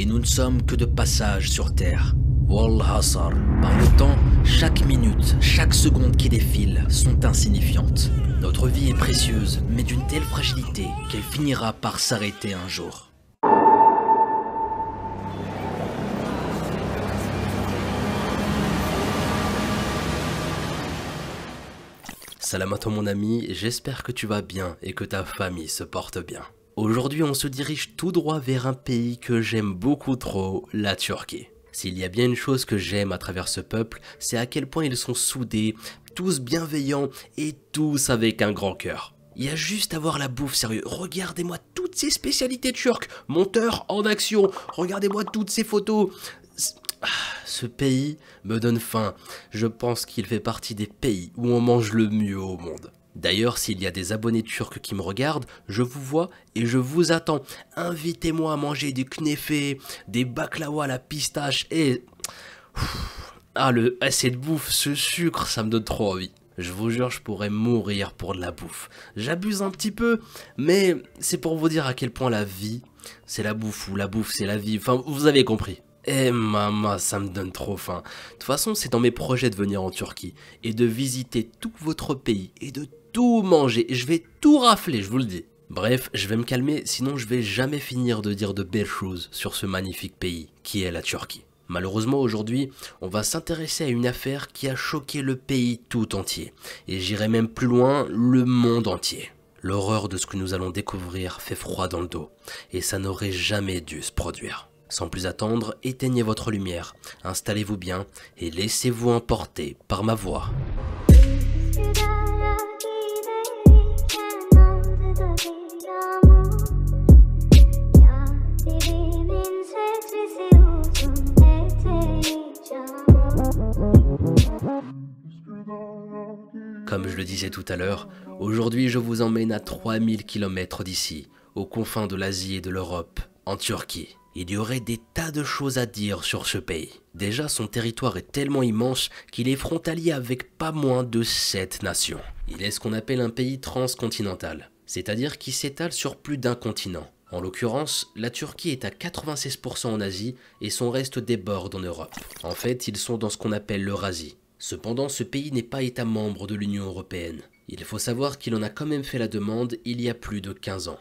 et nous ne sommes que de passage sur Terre. Wallah Par le temps, chaque minute, chaque seconde qui défile sont insignifiantes. Notre vie est précieuse, mais d'une telle fragilité qu'elle finira par s'arrêter un jour. Salam mon ami, j'espère que tu vas bien et que ta famille se porte bien. Aujourd'hui on se dirige tout droit vers un pays que j'aime beaucoup trop, la Turquie. S'il y a bien une chose que j'aime à travers ce peuple, c'est à quel point ils sont soudés, tous bienveillants et tous avec un grand cœur. Il y a juste à voir la bouffe, sérieux. Regardez-moi toutes ces spécialités turques. Monteur en action. Regardez-moi toutes ces photos. Ah, ce pays me donne faim. Je pense qu'il fait partie des pays où on mange le mieux au monde. D'ailleurs, s'il y a des abonnés turcs qui me regardent, je vous vois et je vous attends. Invitez-moi à manger du knefé, des baklawa à la pistache et... Ah, le, ah, cette bouffe, ce sucre, ça me donne trop envie. Je vous jure, je pourrais mourir pour de la bouffe. J'abuse un petit peu, mais c'est pour vous dire à quel point la vie, c'est la bouffe, ou la bouffe, c'est la vie. Enfin, vous avez compris. Eh maman, ça me donne trop faim. De toute façon, c'est dans mes projets de venir en Turquie et de visiter tout votre pays et de tout manger, je vais tout rafler, je vous le dis. Bref, je vais me calmer, sinon je vais jamais finir de dire de belles choses sur ce magnifique pays qui est la Turquie. Malheureusement aujourd'hui, on va s'intéresser à une affaire qui a choqué le pays tout entier, et j'irai même plus loin, le monde entier. L'horreur de ce que nous allons découvrir fait froid dans le dos, et ça n'aurait jamais dû se produire. Sans plus attendre, éteignez votre lumière, installez-vous bien et laissez-vous emporter par ma voix. Comme je le disais tout à l'heure, aujourd'hui je vous emmène à 3000 km d'ici, aux confins de l'Asie et de l'Europe, en Turquie. Il y aurait des tas de choses à dire sur ce pays. Déjà, son territoire est tellement immense qu'il est frontalier avec pas moins de 7 nations. Il est ce qu'on appelle un pays transcontinental, c'est-à-dire qui s'étale sur plus d'un continent. En l'occurrence, la Turquie est à 96% en Asie et son reste déborde en Europe. En fait, ils sont dans ce qu'on appelle l'Eurasie, Cependant, ce pays n'est pas État membre de l'Union européenne. Il faut savoir qu'il en a quand même fait la demande il y a plus de 15 ans.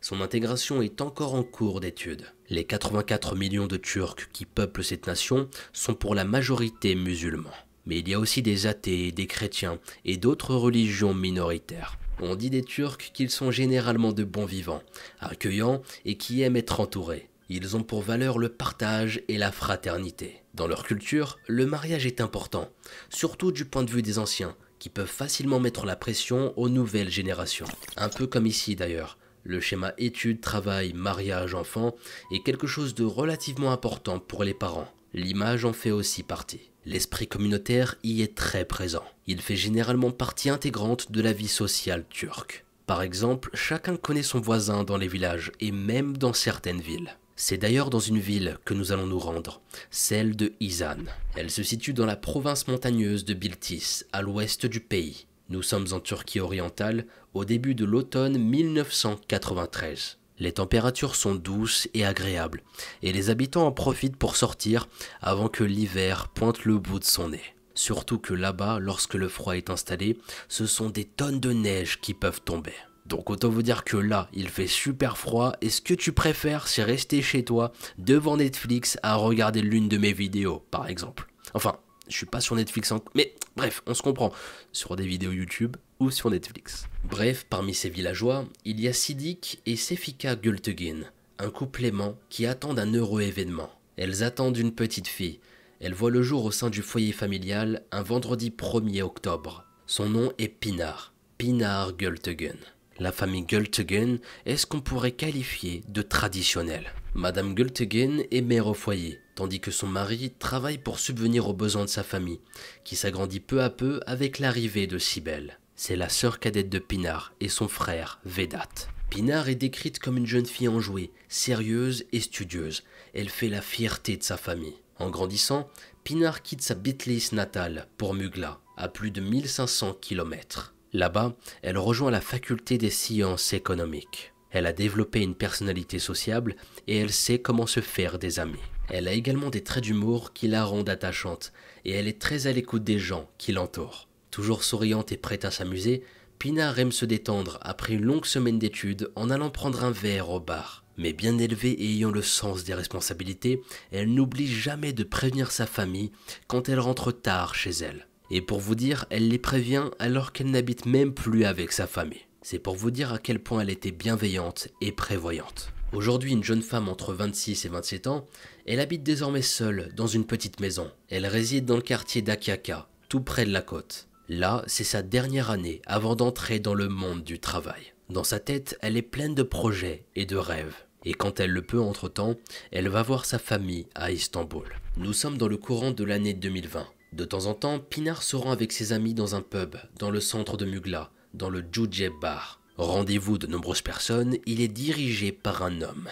Son intégration est encore en cours d'étude. Les 84 millions de Turcs qui peuplent cette nation sont pour la majorité musulmans. Mais il y a aussi des athées, des chrétiens et d'autres religions minoritaires. On dit des Turcs qu'ils sont généralement de bons vivants, accueillants et qui aiment être entourés. Ils ont pour valeur le partage et la fraternité. Dans leur culture, le mariage est important, surtout du point de vue des anciens, qui peuvent facilement mettre la pression aux nouvelles générations. Un peu comme ici d'ailleurs. Le schéma études, travail, mariage, enfant est quelque chose de relativement important pour les parents. L'image en fait aussi partie. L'esprit communautaire y est très présent. Il fait généralement partie intégrante de la vie sociale turque. Par exemple, chacun connaît son voisin dans les villages et même dans certaines villes. C'est d'ailleurs dans une ville que nous allons nous rendre, celle de Izan. Elle se situe dans la province montagneuse de Biltis, à l'ouest du pays. Nous sommes en Turquie orientale, au début de l'automne 1993. Les températures sont douces et agréables, et les habitants en profitent pour sortir avant que l'hiver pointe le bout de son nez. Surtout que là-bas, lorsque le froid est installé, ce sont des tonnes de neige qui peuvent tomber. Donc autant vous dire que là, il fait super froid et ce que tu préfères, c'est rester chez toi devant Netflix à regarder l'une de mes vidéos, par exemple? Enfin, je suis pas sur Netflix, mais bref, on se comprend, sur des vidéos YouTube ou sur Netflix. Bref, parmi ces villageois, il y a Sidik et Sefika Gültegin, un couple aimant qui attendent un heureux événement. Elles attendent une petite fille. Elle voit le jour au sein du foyer familial un vendredi 1er octobre. Son nom est Pinar, Pinar Gültegin. La famille Gultegen est ce qu'on pourrait qualifier de traditionnelle. Madame Gultegen est mère au foyer, tandis que son mari travaille pour subvenir aux besoins de sa famille, qui s'agrandit peu à peu avec l'arrivée de Sibel. C'est la sœur cadette de Pinar et son frère Vedat. Pinar est décrite comme une jeune fille enjouée, sérieuse et studieuse. Elle fait la fierté de sa famille. En grandissant, Pinar quitte sa Bitlis natale pour Mugla, à plus de 1500 km. Là-bas, elle rejoint la faculté des sciences économiques. Elle a développé une personnalité sociable et elle sait comment se faire des amis. Elle a également des traits d'humour qui la rendent attachante et elle est très à l'écoute des gens qui l'entourent. Toujours souriante et prête à s'amuser, Pinard aime se détendre après une longue semaine d'études en allant prendre un verre au bar. Mais bien élevée et ayant le sens des responsabilités, elle n'oublie jamais de prévenir sa famille quand elle rentre tard chez elle. Et pour vous dire, elle les prévient alors qu'elle n'habite même plus avec sa famille. C'est pour vous dire à quel point elle était bienveillante et prévoyante. Aujourd'hui, une jeune femme entre 26 et 27 ans, elle habite désormais seule dans une petite maison. Elle réside dans le quartier d'Akiaka, tout près de la côte. Là, c'est sa dernière année avant d'entrer dans le monde du travail. Dans sa tête, elle est pleine de projets et de rêves. Et quand elle le peut entre-temps, elle va voir sa famille à Istanbul. Nous sommes dans le courant de l'année 2020. De temps en temps, Pinar se rend avec ses amis dans un pub, dans le centre de Mugla, dans le Jujeb Bar. Rendez-vous de nombreuses personnes, il est dirigé par un homme,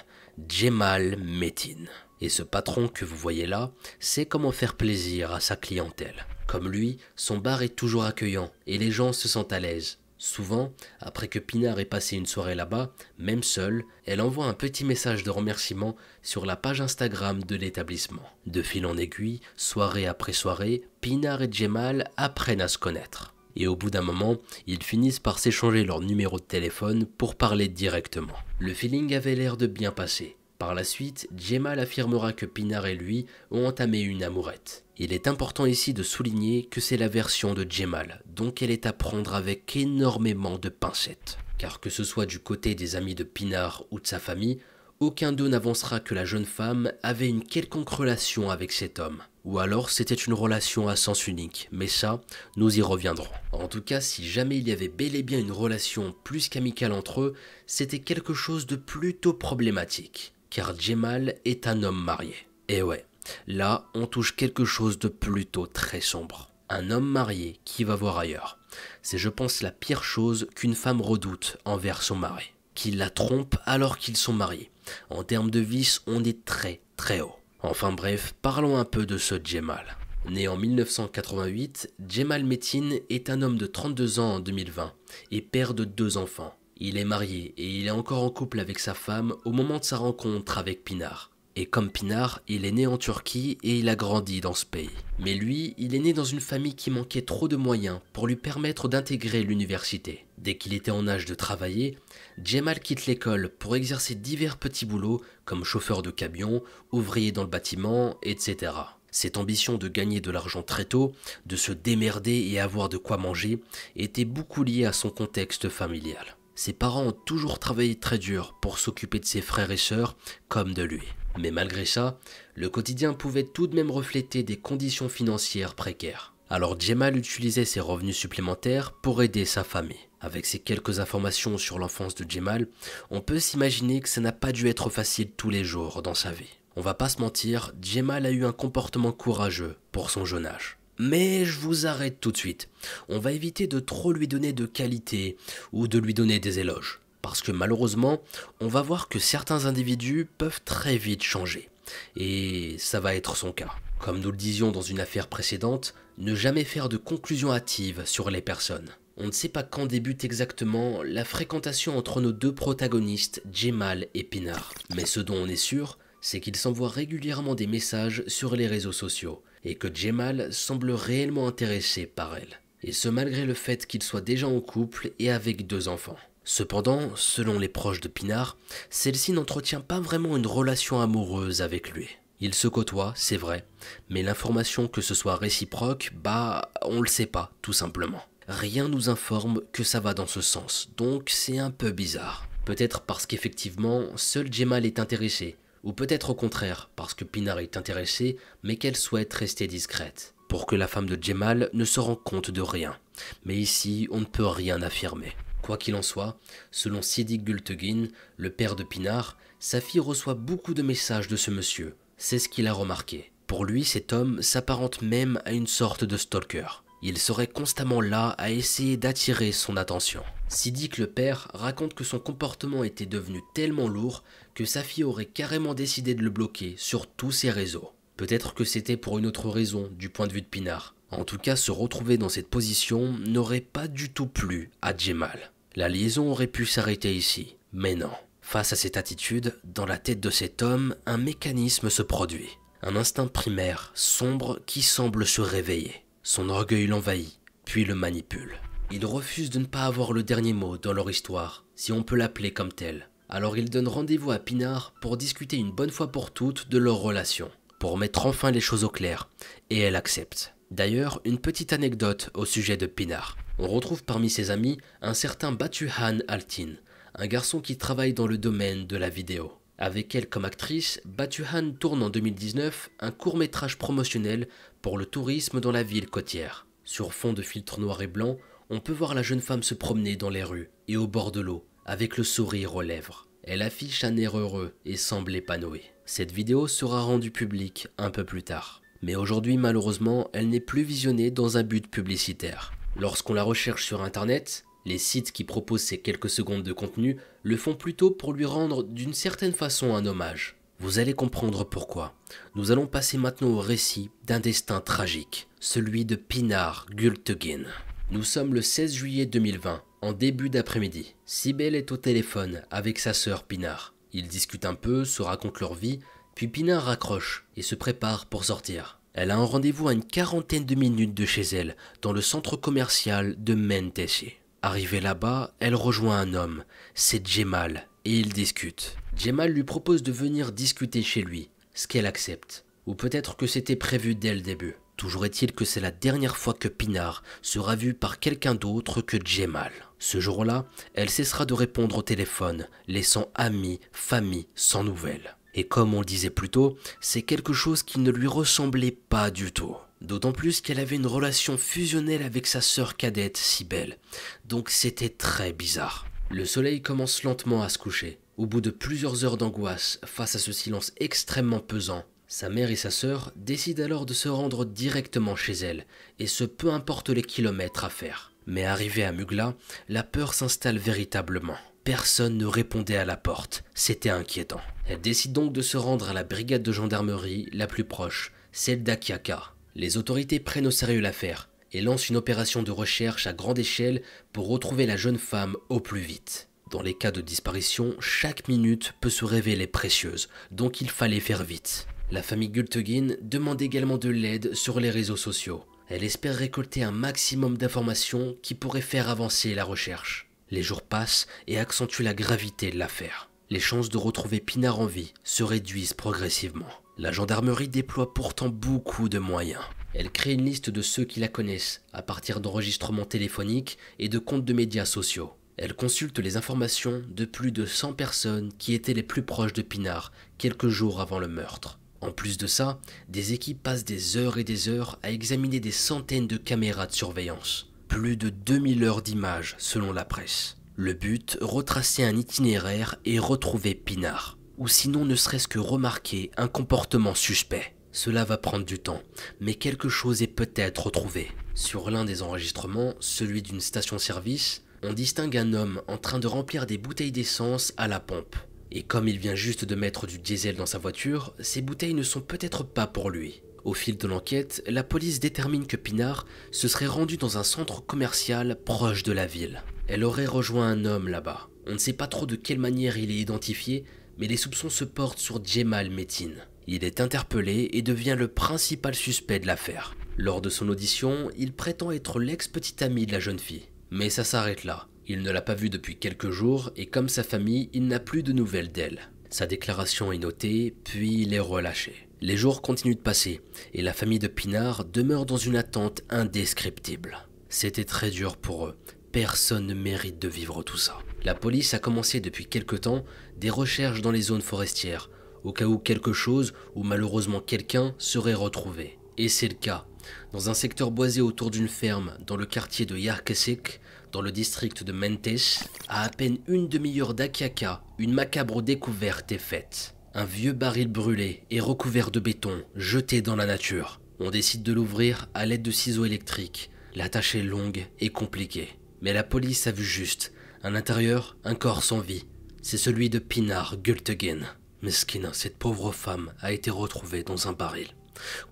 Jemal Metin. Et ce patron que vous voyez là sait comment faire plaisir à sa clientèle. Comme lui, son bar est toujours accueillant et les gens se sentent à l'aise. Souvent, après que Pinard ait passé une soirée là-bas, même seule, elle envoie un petit message de remerciement sur la page Instagram de l'établissement. De fil en aiguille, soirée après soirée, Pinard et Jemal apprennent à se connaître et au bout d'un moment, ils finissent par s'échanger leur numéro de téléphone pour parler directement. Le feeling avait l'air de bien passer. Par la suite, Jemal affirmera que Pinar et lui ont entamé une amourette. Il est important ici de souligner que c'est la version de Jemal, donc elle est à prendre avec énormément de pincettes. Car que ce soit du côté des amis de Pinar ou de sa famille, aucun d'eux n'avancera que la jeune femme avait une quelconque relation avec cet homme. Ou alors c'était une relation à sens unique, mais ça, nous y reviendrons. En tout cas, si jamais il y avait bel et bien une relation plus qu'amicale entre eux, c'était quelque chose de plutôt problématique. Car Jemal est un homme marié. Et ouais, là on touche quelque chose de plutôt très sombre. Un homme marié qui va voir ailleurs. C'est je pense la pire chose qu'une femme redoute envers son mari. Qu'il la trompe alors qu'ils sont mariés. En termes de vice, on est très très haut. Enfin bref, parlons un peu de ce Jemal. Né en 1988, Jemal Metin est un homme de 32 ans en 2020 et père de deux enfants. Il est marié et il est encore en couple avec sa femme au moment de sa rencontre avec Pinar. Et comme Pinar, il est né en Turquie et il a grandi dans ce pays. Mais lui, il est né dans une famille qui manquait trop de moyens pour lui permettre d'intégrer l'université. Dès qu'il était en âge de travailler, Jemal quitte l'école pour exercer divers petits boulots comme chauffeur de camion, ouvrier dans le bâtiment, etc. Cette ambition de gagner de l'argent très tôt, de se démerder et avoir de quoi manger, était beaucoup liée à son contexte familial. Ses parents ont toujours travaillé très dur pour s'occuper de ses frères et sœurs comme de lui. Mais malgré ça, le quotidien pouvait tout de même refléter des conditions financières précaires. Alors Jemal utilisait ses revenus supplémentaires pour aider sa famille. Avec ces quelques informations sur l'enfance de Jemal, on peut s'imaginer que ça n'a pas dû être facile tous les jours dans sa vie. On va pas se mentir, Jemal a eu un comportement courageux pour son jeune âge. Mais je vous arrête tout de suite. On va éviter de trop lui donner de qualité ou de lui donner des éloges. Parce que malheureusement, on va voir que certains individus peuvent très vite changer. Et ça va être son cas. Comme nous le disions dans une affaire précédente, ne jamais faire de conclusions hâtives sur les personnes. On ne sait pas quand débute exactement la fréquentation entre nos deux protagonistes, Jemal et Pinar. Mais ce dont on est sûr, c'est qu'ils s'envoient régulièrement des messages sur les réseaux sociaux, et que Jemal semble réellement intéressé par elle. Et ce malgré le fait qu'il soit déjà en couple et avec deux enfants. Cependant, selon les proches de Pinar, celle-ci n'entretient pas vraiment une relation amoureuse avec lui. Ils se côtoient, c'est vrai, mais l'information que ce soit réciproque, bah, on le sait pas, tout simplement. Rien nous informe que ça va dans ce sens, donc c'est un peu bizarre. Peut-être parce qu'effectivement, seul Jemal est intéressé, ou peut-être au contraire, parce que Pinar est intéressée, mais qu'elle souhaite rester discrète, pour que la femme de Jemal ne se rende compte de rien. Mais ici, on ne peut rien affirmer. Quoi qu'il en soit, selon Sidi Gultegin, le père de Pinar, sa fille reçoit beaucoup de messages de ce monsieur, c'est ce qu'il a remarqué. Pour lui, cet homme s'apparente même à une sorte de stalker. Il serait constamment là à essayer d'attirer son attention. Sidique le père raconte que son comportement était devenu tellement lourd que sa fille aurait carrément décidé de le bloquer sur tous ses réseaux. Peut-être que c'était pour une autre raison du point de vue de Pinard. En tout cas, se retrouver dans cette position n'aurait pas du tout plu à Jemal. La liaison aurait pu s'arrêter ici, mais non. Face à cette attitude, dans la tête de cet homme, un mécanisme se produit. Un instinct primaire, sombre, qui semble se réveiller. Son orgueil l'envahit, puis le manipule. Il refuse de ne pas avoir le dernier mot dans leur histoire, si on peut l'appeler comme tel. Alors il donne rendez-vous à Pinard pour discuter une bonne fois pour toutes de leur relation, pour mettre enfin les choses au clair, et elle accepte. D'ailleurs, une petite anecdote au sujet de Pinard. On retrouve parmi ses amis un certain Batuhan Altin, un garçon qui travaille dans le domaine de la vidéo. Avec elle comme actrice, Batuhan tourne en 2019 un court métrage promotionnel pour le tourisme dans la ville côtière. Sur fond de filtre noir et blanc, on peut voir la jeune femme se promener dans les rues et au bord de l'eau, avec le sourire aux lèvres. Elle affiche un air heureux et semble épanouie. Cette vidéo sera rendue publique un peu plus tard. Mais aujourd'hui, malheureusement, elle n'est plus visionnée dans un but publicitaire. Lorsqu'on la recherche sur Internet, les sites qui proposent ces quelques secondes de contenu le font plutôt pour lui rendre d'une certaine façon un hommage. Vous allez comprendre pourquoi. Nous allons passer maintenant au récit d'un destin tragique, celui de Pinar Gultegin. Nous sommes le 16 juillet 2020, en début d'après-midi. Sibel est au téléphone avec sa sœur Pinar. Ils discutent un peu, se racontent leur vie, puis Pinar raccroche et se prépare pour sortir. Elle a un rendez-vous à une quarantaine de minutes de chez elle, dans le centre commercial de Mentessi. Arrivée là-bas, elle rejoint un homme, c'est Jemal, et ils discutent. Jemal lui propose de venir discuter chez lui, ce qu'elle accepte. Ou peut-être que c'était prévu dès le début. Toujours est-il que c'est la dernière fois que Pinard sera vu par quelqu'un d'autre que Jemal. Ce jour-là, elle cessera de répondre au téléphone, laissant amis, famille sans nouvelles. Et comme on le disait plus tôt, c'est quelque chose qui ne lui ressemblait pas du tout. D'autant plus qu'elle avait une relation fusionnelle avec sa sœur cadette, si belle. Donc c'était très bizarre. Le soleil commence lentement à se coucher. Au bout de plusieurs heures d'angoisse face à ce silence extrêmement pesant, sa mère et sa sœur décident alors de se rendre directement chez elle, et ce peu importe les kilomètres à faire. Mais arrivé à Mugla, la peur s'installe véritablement. Personne ne répondait à la porte, c'était inquiétant. Elle décide donc de se rendre à la brigade de gendarmerie la plus proche, celle d'Akiaka. Les autorités prennent au sérieux l'affaire et lancent une opération de recherche à grande échelle pour retrouver la jeune femme au plus vite. Dans les cas de disparition, chaque minute peut se révéler précieuse, donc il fallait faire vite. La famille Gultegin demande également de l'aide sur les réseaux sociaux. Elle espère récolter un maximum d'informations qui pourraient faire avancer la recherche. Les jours passent et accentuent la gravité de l'affaire. Les chances de retrouver Pinard en vie se réduisent progressivement. La gendarmerie déploie pourtant beaucoup de moyens. Elle crée une liste de ceux qui la connaissent, à partir d'enregistrements téléphoniques et de comptes de médias sociaux. Elle consulte les informations de plus de 100 personnes qui étaient les plus proches de Pinard quelques jours avant le meurtre. En plus de ça, des équipes passent des heures et des heures à examiner des centaines de caméras de surveillance. Plus de 2000 heures d'images selon la presse. Le but, retracer un itinéraire et retrouver Pinard ou sinon ne serait-ce que remarquer un comportement suspect. Cela va prendre du temps, mais quelque chose est peut-être retrouvé. Sur l'un des enregistrements, celui d'une station-service, on distingue un homme en train de remplir des bouteilles d'essence à la pompe. Et comme il vient juste de mettre du diesel dans sa voiture, ces bouteilles ne sont peut-être pas pour lui. Au fil de l'enquête, la police détermine que Pinard se serait rendu dans un centre commercial proche de la ville. Elle aurait rejoint un homme là-bas. On ne sait pas trop de quelle manière il est identifié, mais les soupçons se portent sur Djemal Metin. Il est interpellé et devient le principal suspect de l'affaire. Lors de son audition, il prétend être l'ex-petit ami de la jeune fille. Mais ça s'arrête là. Il ne l'a pas vue depuis quelques jours et comme sa famille, il n'a plus de nouvelles d'elle. Sa déclaration est notée, puis il est relâché. Les jours continuent de passer et la famille de Pinard demeure dans une attente indescriptible. C'était très dur pour eux. Personne ne mérite de vivre tout ça. La police a commencé depuis quelque temps des recherches dans les zones forestières, au cas où quelque chose ou malheureusement quelqu'un serait retrouvé. Et c'est le cas. Dans un secteur boisé autour d'une ferme dans le quartier de Yarkesik, dans le district de Mentes, à à peine une demi-heure d'Akiaka, une macabre découverte est faite. Un vieux baril brûlé et recouvert de béton, jeté dans la nature. On décide de l'ouvrir à l'aide de ciseaux électriques. La tâche est longue et compliquée. Mais la police a vu juste à l'intérieur, un corps sans vie. C'est celui de Pinar Gultegen. Meskina, cette pauvre femme, a été retrouvée dans un baril.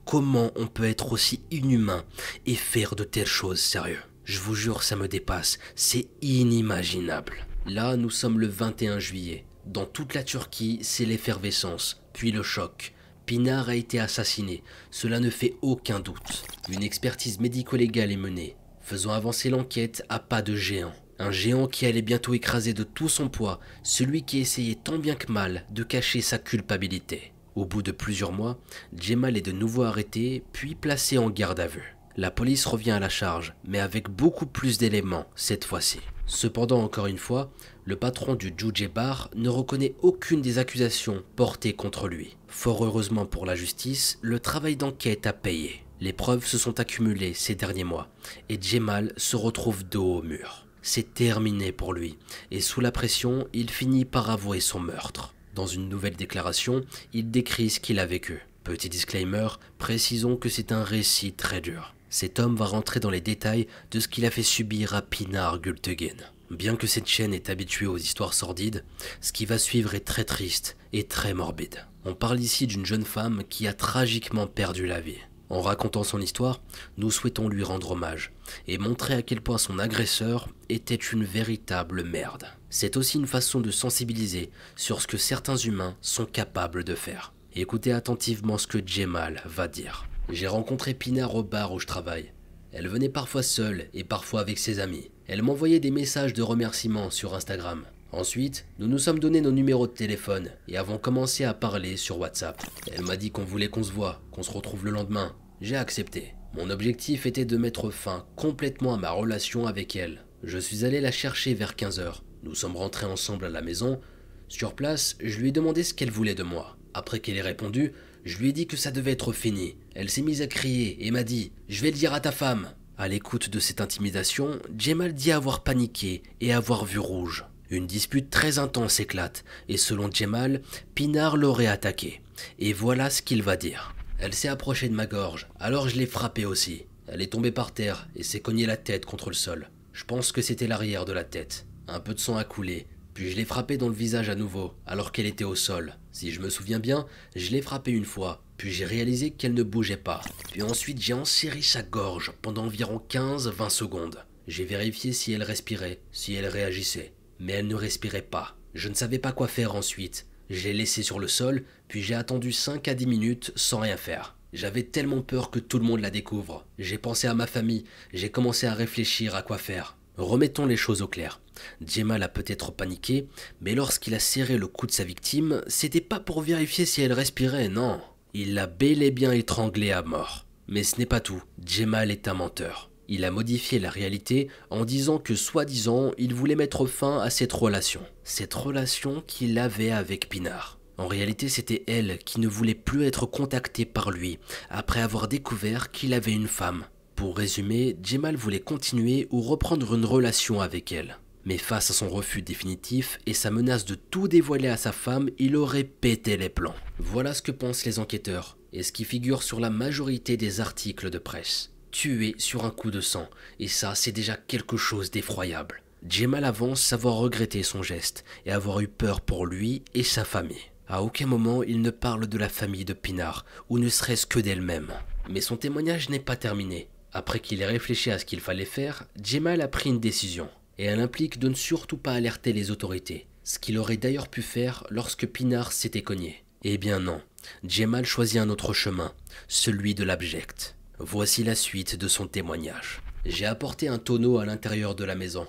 Comment on peut être aussi inhumain et faire de telles choses sérieux? Je vous jure, ça me dépasse. C'est inimaginable. Là, nous sommes le 21 juillet. Dans toute la Turquie, c'est l'effervescence, puis le choc. Pinard a été assassiné, cela ne fait aucun doute. Une expertise médico-légale est menée, faisant avancer l'enquête à pas de géant. Un géant qui allait bientôt écraser de tout son poids celui qui essayait tant bien que mal de cacher sa culpabilité. Au bout de plusieurs mois, Jemal est de nouveau arrêté, puis placé en garde à vue. La police revient à la charge, mais avec beaucoup plus d'éléments cette fois-ci. Cependant, encore une fois, le patron du Juje Bar ne reconnaît aucune des accusations portées contre lui. Fort heureusement pour la justice, le travail d'enquête a payé. Les preuves se sont accumulées ces derniers mois, et Jemal se retrouve dos au mur. C'est terminé pour lui, et sous la pression, il finit par avouer son meurtre. Dans une nouvelle déclaration, il décrit ce qu'il a vécu. Petit disclaimer, précisons que c'est un récit très dur. Cet homme va rentrer dans les détails de ce qu'il a fait subir à Pinar Gultegen. Bien que cette chaîne est habituée aux histoires sordides, ce qui va suivre est très triste et très morbide. On parle ici d'une jeune femme qui a tragiquement perdu la vie. En racontant son histoire, nous souhaitons lui rendre hommage et montrer à quel point son agresseur était une véritable merde. C'est aussi une façon de sensibiliser sur ce que certains humains sont capables de faire. Écoutez attentivement ce que Jemal va dire. J'ai rencontré Pinard au bar où je travaille. Elle venait parfois seule et parfois avec ses amis. Elle m'envoyait des messages de remerciements sur Instagram. Ensuite, nous nous sommes donné nos numéros de téléphone et avons commencé à parler sur WhatsApp. Elle m'a dit qu'on voulait qu'on se voit, qu'on se retrouve le lendemain. J'ai accepté. Mon objectif était de mettre fin complètement à ma relation avec elle. Je suis allé la chercher vers 15h. Nous sommes rentrés ensemble à la maison. Sur place, je lui ai demandé ce qu'elle voulait de moi. Après qu'elle ait répondu, je lui ai dit que ça devait être fini. Elle s'est mise à crier et m'a dit Je vais le dire à ta femme. À l'écoute de cette intimidation, Jemal dit avoir paniqué et avoir vu rouge. Une dispute très intense éclate, et selon Jemal, Pinard l'aurait attaqué. Et voilà ce qu'il va dire. Elle s'est approchée de ma gorge, alors je l'ai frappée aussi. Elle est tombée par terre et s'est cognée la tête contre le sol. Je pense que c'était l'arrière de la tête. Un peu de sang a coulé, puis je l'ai frappée dans le visage à nouveau, alors qu'elle était au sol? Si je me souviens bien, je l'ai frappée une fois, puis j'ai réalisé qu'elle ne bougeait pas. Puis ensuite j'ai enserré sa gorge pendant environ 15-20 secondes. J'ai vérifié si elle respirait, si elle réagissait mais elle ne respirait pas. Je ne savais pas quoi faire ensuite. J'ai laissé sur le sol, puis j'ai attendu 5 à 10 minutes sans rien faire. J'avais tellement peur que tout le monde la découvre. J'ai pensé à ma famille, j'ai commencé à réfléchir à quoi faire. Remettons les choses au clair. Djemal a peut-être paniqué, mais lorsqu'il a serré le cou de sa victime, c'était pas pour vérifier si elle respirait, non. Il l'a bel et bien étranglée à mort. Mais ce n'est pas tout. Djemal est un menteur. Il a modifié la réalité en disant que soi-disant il voulait mettre fin à cette relation. Cette relation qu'il avait avec Pinard. En réalité, c'était elle qui ne voulait plus être contactée par lui après avoir découvert qu'il avait une femme. Pour résumer, Jemal voulait continuer ou reprendre une relation avec elle. Mais face à son refus définitif et sa menace de tout dévoiler à sa femme, il aurait pété les plans. Voilà ce que pensent les enquêteurs et ce qui figure sur la majorité des articles de presse tué sur un coup de sang, et ça c'est déjà quelque chose d'effroyable. Jemal avance savoir regretter son geste et avoir eu peur pour lui et sa famille. À aucun moment il ne parle de la famille de Pinard, ou ne serait-ce que d'elle-même. Mais son témoignage n'est pas terminé. Après qu'il ait réfléchi à ce qu'il fallait faire, Jemal a pris une décision, et elle implique de ne surtout pas alerter les autorités, ce qu'il aurait d'ailleurs pu faire lorsque Pinard s'était cogné. Eh bien non, Jemal choisit un autre chemin, celui de l'abject. Voici la suite de son témoignage. J'ai apporté un tonneau à l'intérieur de la maison.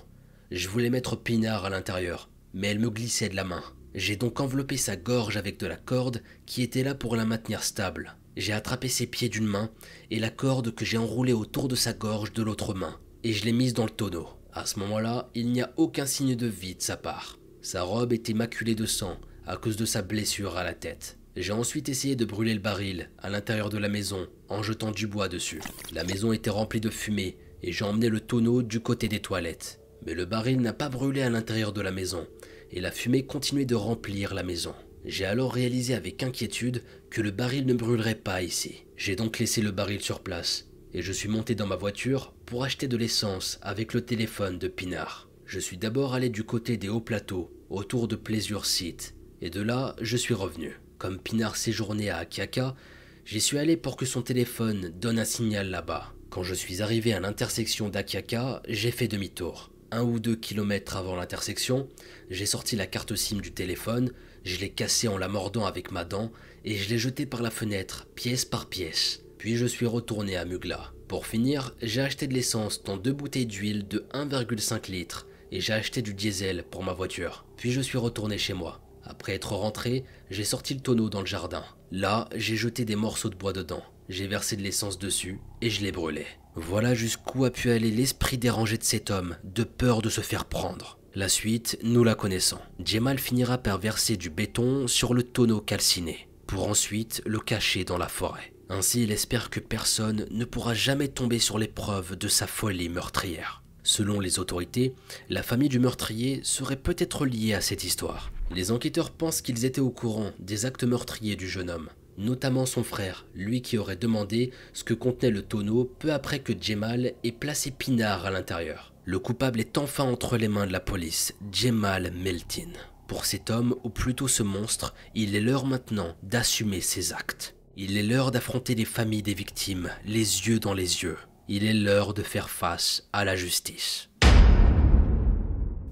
Je voulais mettre Pinard à l'intérieur, mais elle me glissait de la main. J'ai donc enveloppé sa gorge avec de la corde qui était là pour la maintenir stable. J'ai attrapé ses pieds d'une main et la corde que j'ai enroulée autour de sa gorge de l'autre main, et je l'ai mise dans le tonneau. À ce moment-là, il n'y a aucun signe de vie de sa part. Sa robe était maculée de sang à cause de sa blessure à la tête. J'ai ensuite essayé de brûler le baril à l'intérieur de la maison en jetant du bois dessus. La maison était remplie de fumée et j'ai emmené le tonneau du côté des toilettes. Mais le baril n'a pas brûlé à l'intérieur de la maison et la fumée continuait de remplir la maison. J'ai alors réalisé avec inquiétude que le baril ne brûlerait pas ici. J'ai donc laissé le baril sur place et je suis monté dans ma voiture pour acheter de l'essence avec le téléphone de Pinard. Je suis d'abord allé du côté des hauts plateaux autour de Pleasure Site et de là je suis revenu. Comme Pinard séjournait à Akiaka, j'y suis allé pour que son téléphone donne un signal là-bas. Quand je suis arrivé à l'intersection d'Akiaka, j'ai fait demi-tour. un ou deux kilomètres avant l'intersection, j'ai sorti la carte SIM du téléphone, je l'ai cassée en la mordant avec ma dent et je l'ai jetée par la fenêtre, pièce par pièce. Puis je suis retourné à Mugla. Pour finir, j'ai acheté de l'essence dans deux bouteilles d'huile de 1,5 litres et j'ai acheté du diesel pour ma voiture. Puis je suis retourné chez moi. Après être rentré, j'ai sorti le tonneau dans le jardin. Là, j'ai jeté des morceaux de bois dedans. J'ai versé de l'essence dessus et je l'ai brûlé. Voilà jusqu'où a pu aller l'esprit dérangé de cet homme, de peur de se faire prendre. La suite, nous la connaissons. Djemal finira par verser du béton sur le tonneau calciné, pour ensuite le cacher dans la forêt. Ainsi, il espère que personne ne pourra jamais tomber sur les preuves de sa folie meurtrière. Selon les autorités, la famille du meurtrier serait peut-être liée à cette histoire. Les enquêteurs pensent qu'ils étaient au courant des actes meurtriers du jeune homme, notamment son frère, lui qui aurait demandé ce que contenait le tonneau peu après que Djemal ait placé Pinard à l'intérieur. Le coupable est enfin entre les mains de la police, Djemal Meltin. Pour cet homme, ou plutôt ce monstre, il est l'heure maintenant d'assumer ses actes. Il est l'heure d'affronter les familles des victimes, les yeux dans les yeux. Il est l'heure de faire face à la justice.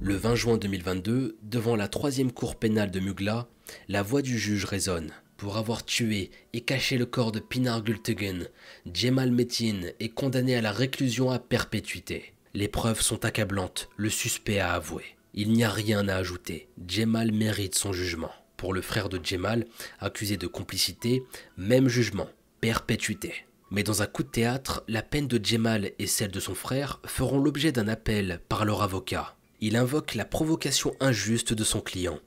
Le 20 juin 2022, devant la troisième cour pénale de Mugla, la voix du juge résonne. Pour avoir tué et caché le corps de Pinar Gultegen, Djemal Metin est condamné à la réclusion à perpétuité. Les preuves sont accablantes, le suspect a avoué. Il n'y a rien à ajouter, Djemal mérite son jugement. Pour le frère de Djemal, accusé de complicité, même jugement, perpétuité. Mais dans un coup de théâtre, la peine de Djemal et celle de son frère feront l'objet d'un appel par leur avocat. Il invoque la provocation injuste de son client,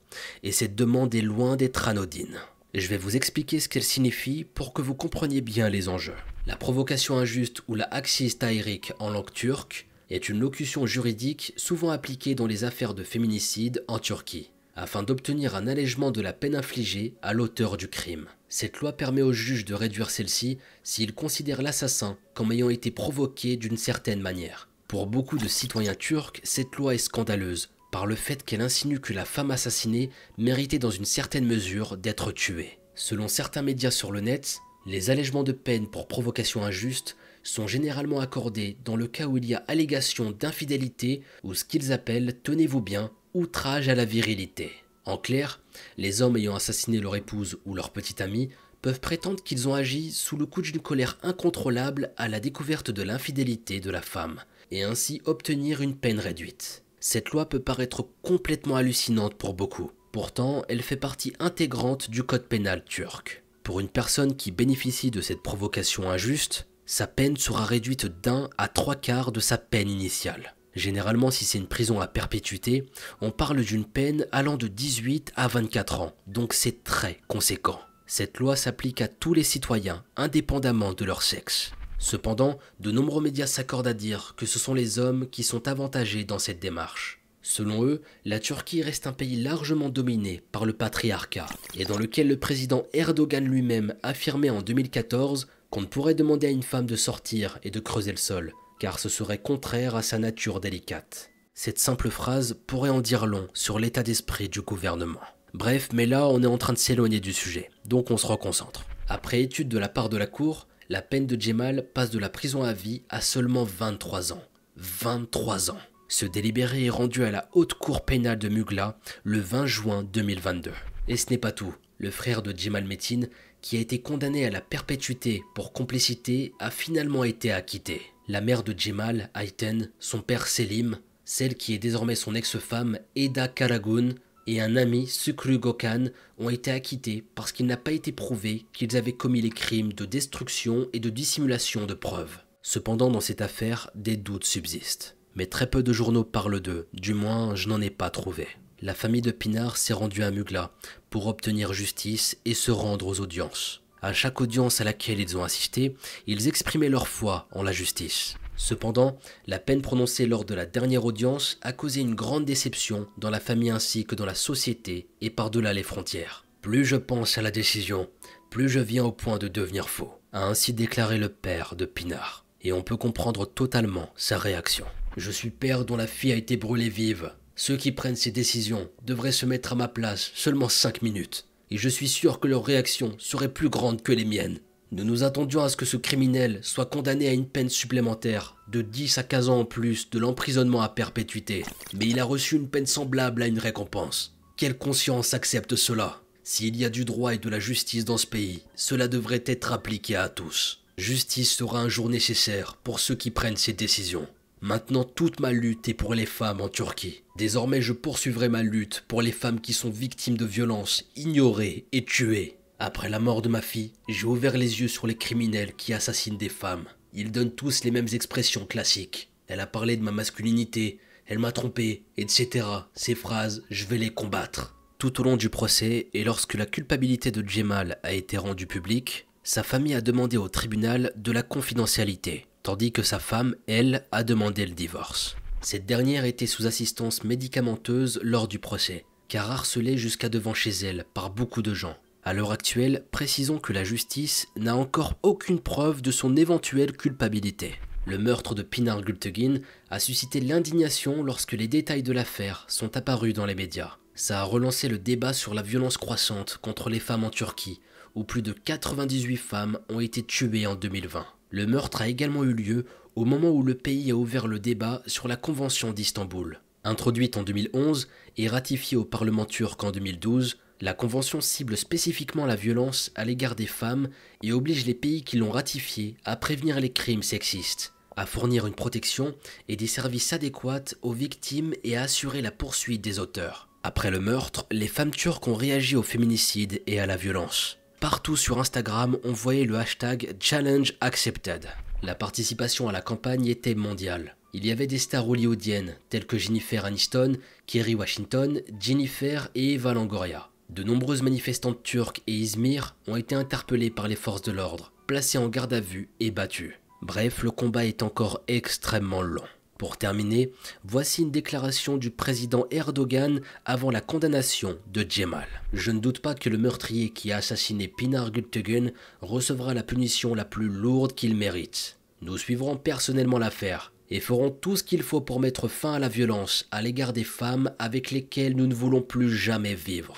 et cette demande est loin d'être anodine. Je vais vous expliquer ce qu'elle signifie pour que vous compreniez bien les enjeux. La provocation injuste ou la axis taïrik en langue turque est une locution juridique souvent appliquée dans les affaires de féminicide en Turquie afin d'obtenir un allègement de la peine infligée à l'auteur du crime. Cette loi permet au juge de réduire celle-ci s'il considère l'assassin comme ayant été provoqué d'une certaine manière. Pour beaucoup de citoyens turcs, cette loi est scandaleuse par le fait qu'elle insinue que la femme assassinée méritait dans une certaine mesure d'être tuée. Selon certains médias sur le net, les allègements de peine pour provocation injuste sont généralement accordés dans le cas où il y a allégation d'infidélité ou ce qu'ils appellent, tenez-vous bien, outrage à la virilité. En clair, les hommes ayant assassiné leur épouse ou leur petite amie peuvent prétendre qu'ils ont agi sous le coup d'une colère incontrôlable à la découverte de l'infidélité de la femme, et ainsi obtenir une peine réduite. Cette loi peut paraître complètement hallucinante pour beaucoup, pourtant elle fait partie intégrante du code pénal turc. Pour une personne qui bénéficie de cette provocation injuste, sa peine sera réduite d'un à trois quarts de sa peine initiale. Généralement, si c'est une prison à perpétuité, on parle d'une peine allant de 18 à 24 ans, donc c'est très conséquent. Cette loi s'applique à tous les citoyens, indépendamment de leur sexe. Cependant, de nombreux médias s'accordent à dire que ce sont les hommes qui sont avantagés dans cette démarche. Selon eux, la Turquie reste un pays largement dominé par le patriarcat, et dans lequel le président Erdogan lui-même affirmait en 2014 qu'on ne pourrait demander à une femme de sortir et de creuser le sol, car ce serait contraire à sa nature délicate. Cette simple phrase pourrait en dire long sur l'état d'esprit du gouvernement. Bref, mais là on est en train de s'éloigner du sujet, donc on se reconcentre. Après étude de la part de la Cour, la peine de Djemal passe de la prison à vie à seulement 23 ans. 23 ans. Ce délibéré est rendu à la haute cour pénale de Mugla le 20 juin 2022. Et ce n'est pas tout. Le frère de Djemal Metin, qui a été condamné à la perpétuité pour complicité, a finalement été acquitté. La mère de Djemal, Ayten, son père Selim, celle qui est désormais son ex-femme, Eda Karagun, et un ami, Sukru Gokan, ont été acquittés parce qu'il n'a pas été prouvé qu'ils avaient commis les crimes de destruction et de dissimulation de preuves. Cependant, dans cette affaire, des doutes subsistent. Mais très peu de journaux parlent d'eux, du moins je n'en ai pas trouvé. La famille de Pinard s'est rendue à Mugla pour obtenir justice et se rendre aux audiences. À chaque audience à laquelle ils ont assisté, ils exprimaient leur foi en la justice. Cependant, la peine prononcée lors de la dernière audience a causé une grande déception dans la famille ainsi que dans la société et par-delà les frontières. Plus je pense à la décision, plus je viens au point de devenir faux, a ainsi déclaré le père de Pinard. Et on peut comprendre totalement sa réaction. Je suis père dont la fille a été brûlée vive. Ceux qui prennent ces décisions devraient se mettre à ma place seulement 5 minutes et je suis sûr que leur réaction serait plus grande que les miennes. Nous nous attendions à ce que ce criminel soit condamné à une peine supplémentaire de 10 à 15 ans en plus de l'emprisonnement à perpétuité. Mais il a reçu une peine semblable à une récompense. Quelle conscience accepte cela? S'il y a du droit et de la justice dans ce pays, cela devrait être appliqué à tous. Justice sera un jour nécessaire pour ceux qui prennent ces décisions. Maintenant, toute ma lutte est pour les femmes en Turquie. Désormais, je poursuivrai ma lutte pour les femmes qui sont victimes de violences, ignorées et tuées. Après la mort de ma fille, j'ai ouvert les yeux sur les criminels qui assassinent des femmes. Ils donnent tous les mêmes expressions classiques. Elle a parlé de ma masculinité, elle m'a trompé, etc. Ces phrases, je vais les combattre. Tout au long du procès, et lorsque la culpabilité de Djemal a été rendue publique, sa famille a demandé au tribunal de la confidentialité tandis que sa femme, elle, a demandé le divorce. Cette dernière était sous assistance médicamenteuse lors du procès, car harcelée jusqu'à devant chez elle par beaucoup de gens. À l'heure actuelle, précisons que la justice n'a encore aucune preuve de son éventuelle culpabilité. Le meurtre de Pinar Gultegin a suscité l'indignation lorsque les détails de l'affaire sont apparus dans les médias. Ça a relancé le débat sur la violence croissante contre les femmes en Turquie, où plus de 98 femmes ont été tuées en 2020. Le meurtre a également eu lieu au moment où le pays a ouvert le débat sur la Convention d'Istanbul. Introduite en 2011 et ratifiée au Parlement turc en 2012, la Convention cible spécifiquement la violence à l'égard des femmes et oblige les pays qui l'ont ratifiée à prévenir les crimes sexistes, à fournir une protection et des services adéquats aux victimes et à assurer la poursuite des auteurs. Après le meurtre, les femmes turques ont réagi au féminicide et à la violence. Partout sur Instagram, on voyait le hashtag Challenge Accepted. La participation à la campagne était mondiale. Il y avait des stars hollywoodiennes telles que Jennifer Aniston, Kerry Washington, Jennifer et Eva Longoria. De nombreuses manifestantes turques et Izmir ont été interpellées par les forces de l'ordre, placées en garde à vue et battues. Bref, le combat est encore extrêmement long. Pour terminer, voici une déclaration du président Erdogan avant la condamnation de Djemal. Je ne doute pas que le meurtrier qui a assassiné Pinar Gültekin recevra la punition la plus lourde qu'il mérite. Nous suivrons personnellement l'affaire et ferons tout ce qu'il faut pour mettre fin à la violence à l'égard des femmes avec lesquelles nous ne voulons plus jamais vivre.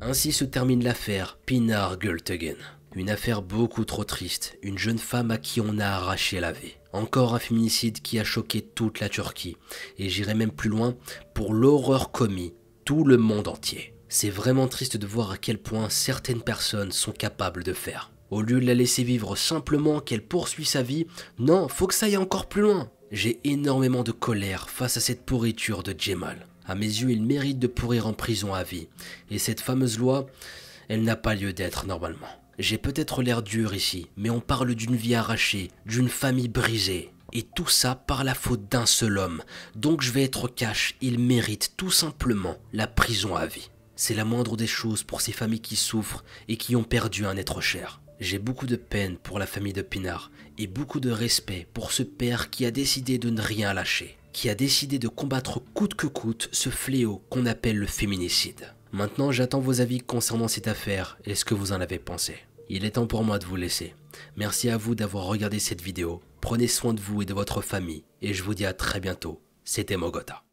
Ainsi se termine l'affaire Pinar Gültekin. Une affaire beaucoup trop triste, une jeune femme à qui on a arraché la vie. Encore un féminicide qui a choqué toute la Turquie, et j'irai même plus loin, pour l'horreur commis, tout le monde entier. C'est vraiment triste de voir à quel point certaines personnes sont capables de faire. Au lieu de la laisser vivre simplement qu'elle poursuit sa vie, non, faut que ça aille encore plus loin. J'ai énormément de colère face à cette pourriture de Djemal. À mes yeux, il mérite de pourrir en prison à vie. Et cette fameuse loi, elle n'a pas lieu d'être normalement. J'ai peut-être l'air dur ici, mais on parle d'une vie arrachée, d'une famille brisée. Et tout ça par la faute d'un seul homme. Donc je vais être cash, il mérite tout simplement la prison à vie. C'est la moindre des choses pour ces familles qui souffrent et qui ont perdu un être cher. J'ai beaucoup de peine pour la famille de Pinard et beaucoup de respect pour ce père qui a décidé de ne rien lâcher, qui a décidé de combattre coûte que coûte ce fléau qu'on appelle le féminicide. Maintenant, j'attends vos avis concernant cette affaire et ce que vous en avez pensé. Il est temps pour moi de vous laisser. Merci à vous d'avoir regardé cette vidéo. Prenez soin de vous et de votre famille et je vous dis à très bientôt. C'était Mogota.